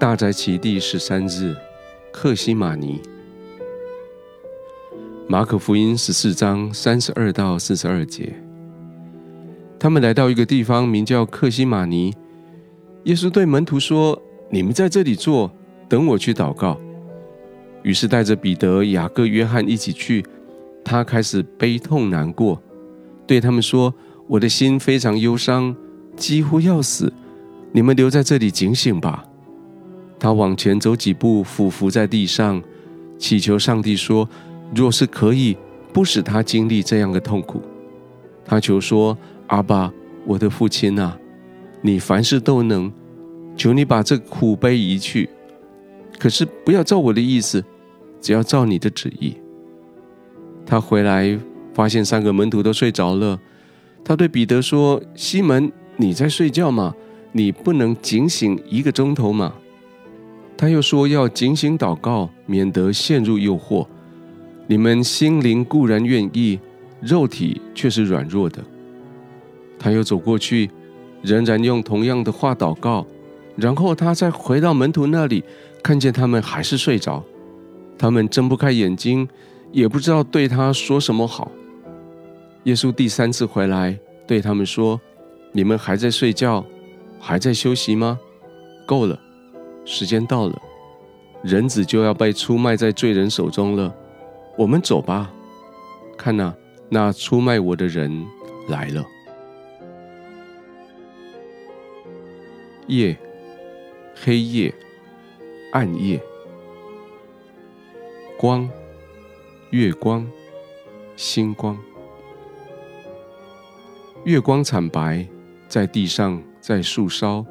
大斋期第十三日，克西马尼。马可福音十四章三十二到四十二节，他们来到一个地方，名叫克西马尼。耶稣对门徒说：“你们在这里坐，等我去祷告。”于是带着彼得、雅各、约翰一起去。他开始悲痛难过，对他们说：“我的心非常忧伤，几乎要死。你们留在这里警醒吧。”他往前走几步，俯伏在地上，祈求上帝说：“若是可以，不使他经历这样的痛苦。”他求说：“阿爸，我的父亲啊，你凡事都能，求你把这苦悲移去。可是不要照我的意思，只要照你的旨意。”他回来发现三个门徒都睡着了。他对彼得说：“西门，你在睡觉吗？你不能警醒一个钟头吗？”他又说：“要警醒祷告，免得陷入诱惑。你们心灵固然愿意，肉体却是软弱的。”他又走过去，仍然用同样的话祷告。然后他再回到门徒那里，看见他们还是睡着，他们睁不开眼睛，也不知道对他说什么好。耶稣第三次回来，对他们说：“你们还在睡觉，还在休息吗？够了。”时间到了，人子就要被出卖在罪人手中了。我们走吧。看呐，那出卖我的人来了。夜，黑夜，暗夜，光，月光，星光。月光惨白，在地上，在树梢。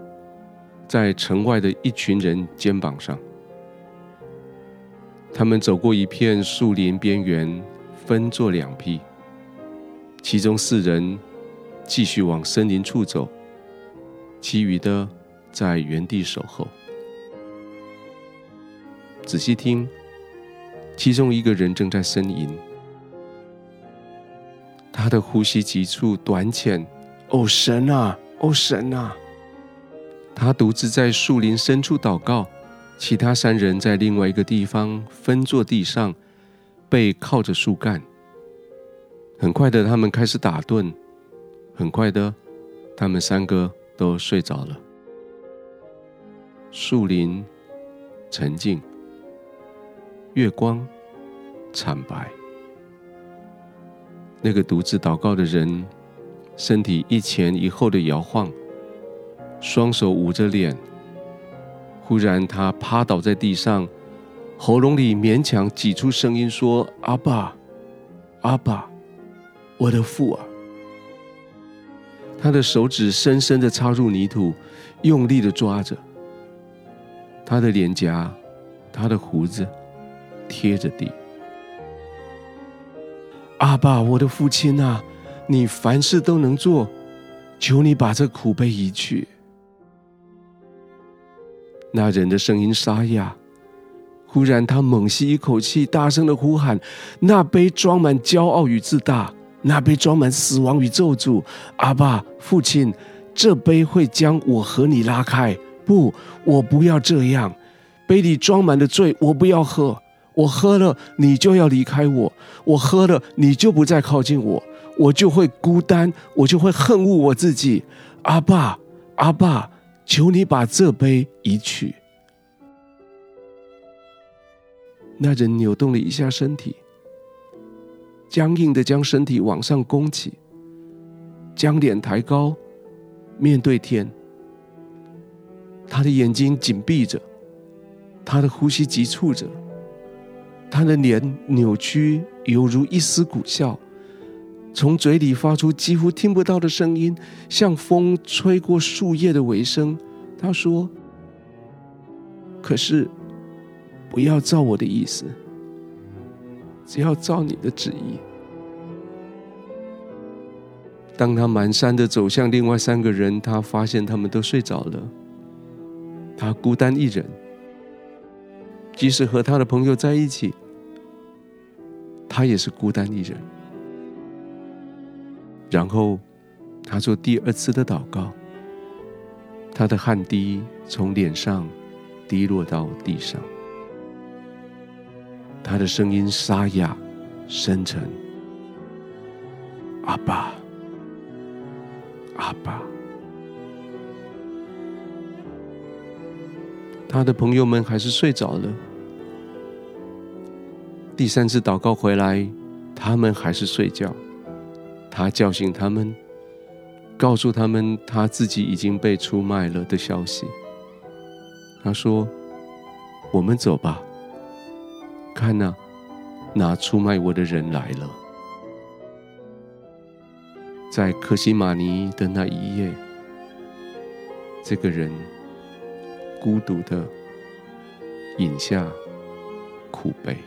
在城外的一群人肩膀上，他们走过一片树林边缘，分作两批。其中四人继续往森林处走，其余的在原地守候。仔细听，其中一个人正在呻吟，他的呼吸急促短浅。哦，神啊！哦，神啊！他独自在树林深处祷告，其他三人在另外一个地方分坐地上，背靠着树干。很快的，他们开始打盹；很快的，他们三个都睡着了。树林沉静，月光惨白。那个独自祷告的人，身体一前一后的摇晃。双手捂着脸，忽然他趴倒在地上，喉咙里勉强挤出声音说：“阿爸，阿爸，我的父啊！”他的手指深深的插入泥土，用力的抓着。他的脸颊，他的胡子贴着地。阿爸，我的父亲啊，你凡事都能做，求你把这苦悲移去。那人的声音沙哑，忽然他猛吸一口气，大声的呼喊：“那杯装满骄傲与自大，那杯装满死亡与咒诅。阿爸，父亲，这杯会将我和你拉开。不，我不要这样。杯里装满的罪，我不要喝。我喝了，你就要离开我；我喝了，你就不再靠近我。我就会孤单，我就会恨恶我自己。阿爸，阿爸。”求你把这杯移去。那人扭动了一下身体，僵硬的将身体往上弓起，将脸抬高，面对天。他的眼睛紧闭着，他的呼吸急促着，他的脸扭曲，犹如一丝苦笑。从嘴里发出几乎听不到的声音，像风吹过树叶的尾声。他说：“可是，不要照我的意思，只要照你的旨意。”当他蹒跚的走向另外三个人，他发现他们都睡着了。他孤单一人，即使和他的朋友在一起，他也是孤单一人。然后，他做第二次的祷告，他的汗滴从脸上滴落到地上。他的声音沙哑、深沉，“阿爸，阿爸。”他的朋友们还是睡着了。第三次祷告回来，他们还是睡觉。他叫醒他们，告诉他们他自己已经被出卖了的消息。他说：“我们走吧，看哪，那出卖我的人来了。”在客西马尼的那一夜，这个人孤独的饮下苦杯。